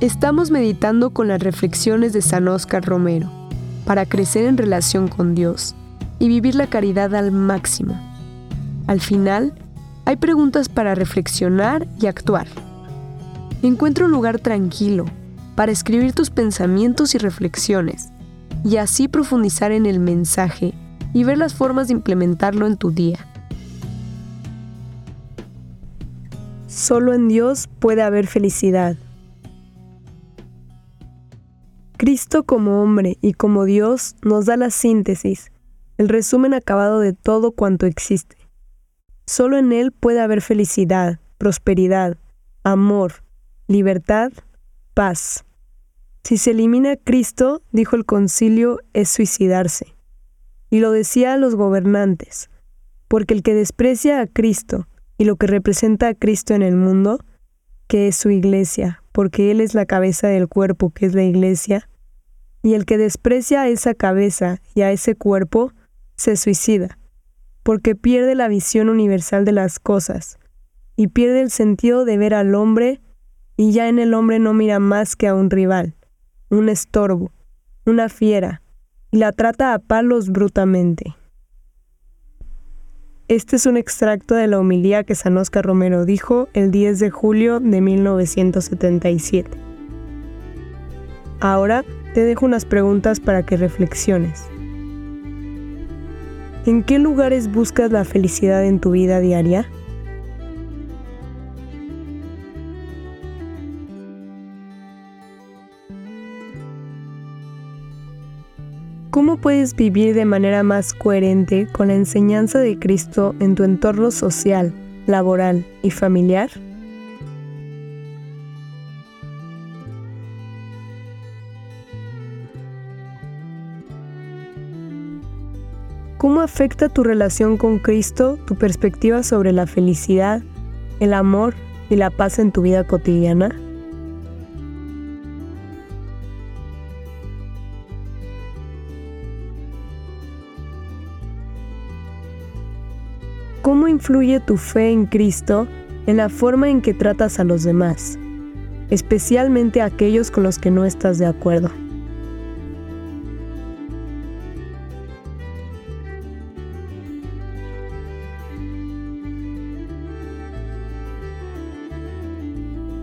Estamos meditando con las reflexiones de San Óscar Romero para crecer en relación con Dios y vivir la caridad al máximo. Al final, hay preguntas para reflexionar y actuar. Encuentra un lugar tranquilo para escribir tus pensamientos y reflexiones y así profundizar en el mensaje y ver las formas de implementarlo en tu día. Solo en Dios puede haber felicidad. Cristo como hombre y como Dios nos da la síntesis, el resumen acabado de todo cuanto existe. Solo en Él puede haber felicidad, prosperidad, amor, libertad, paz. Si se elimina a Cristo, dijo el concilio, es suicidarse. Y lo decía a los gobernantes, porque el que desprecia a Cristo y lo que representa a Cristo en el mundo, que es su iglesia, porque Él es la cabeza del cuerpo que es la iglesia, y el que desprecia a esa cabeza y a ese cuerpo, se suicida, porque pierde la visión universal de las cosas, y pierde el sentido de ver al hombre, y ya en el hombre no mira más que a un rival, un estorbo, una fiera, y la trata a palos brutamente. Este es un extracto de la homilía que San Oscar Romero dijo el 10 de julio de 1977. Ahora te dejo unas preguntas para que reflexiones. ¿En qué lugares buscas la felicidad en tu vida diaria? ¿Cómo puedes vivir de manera más coherente con la enseñanza de Cristo en tu entorno social, laboral y familiar? ¿Cómo afecta tu relación con Cristo tu perspectiva sobre la felicidad, el amor y la paz en tu vida cotidiana? ¿Cómo influye tu fe en Cristo en la forma en que tratas a los demás, especialmente a aquellos con los que no estás de acuerdo?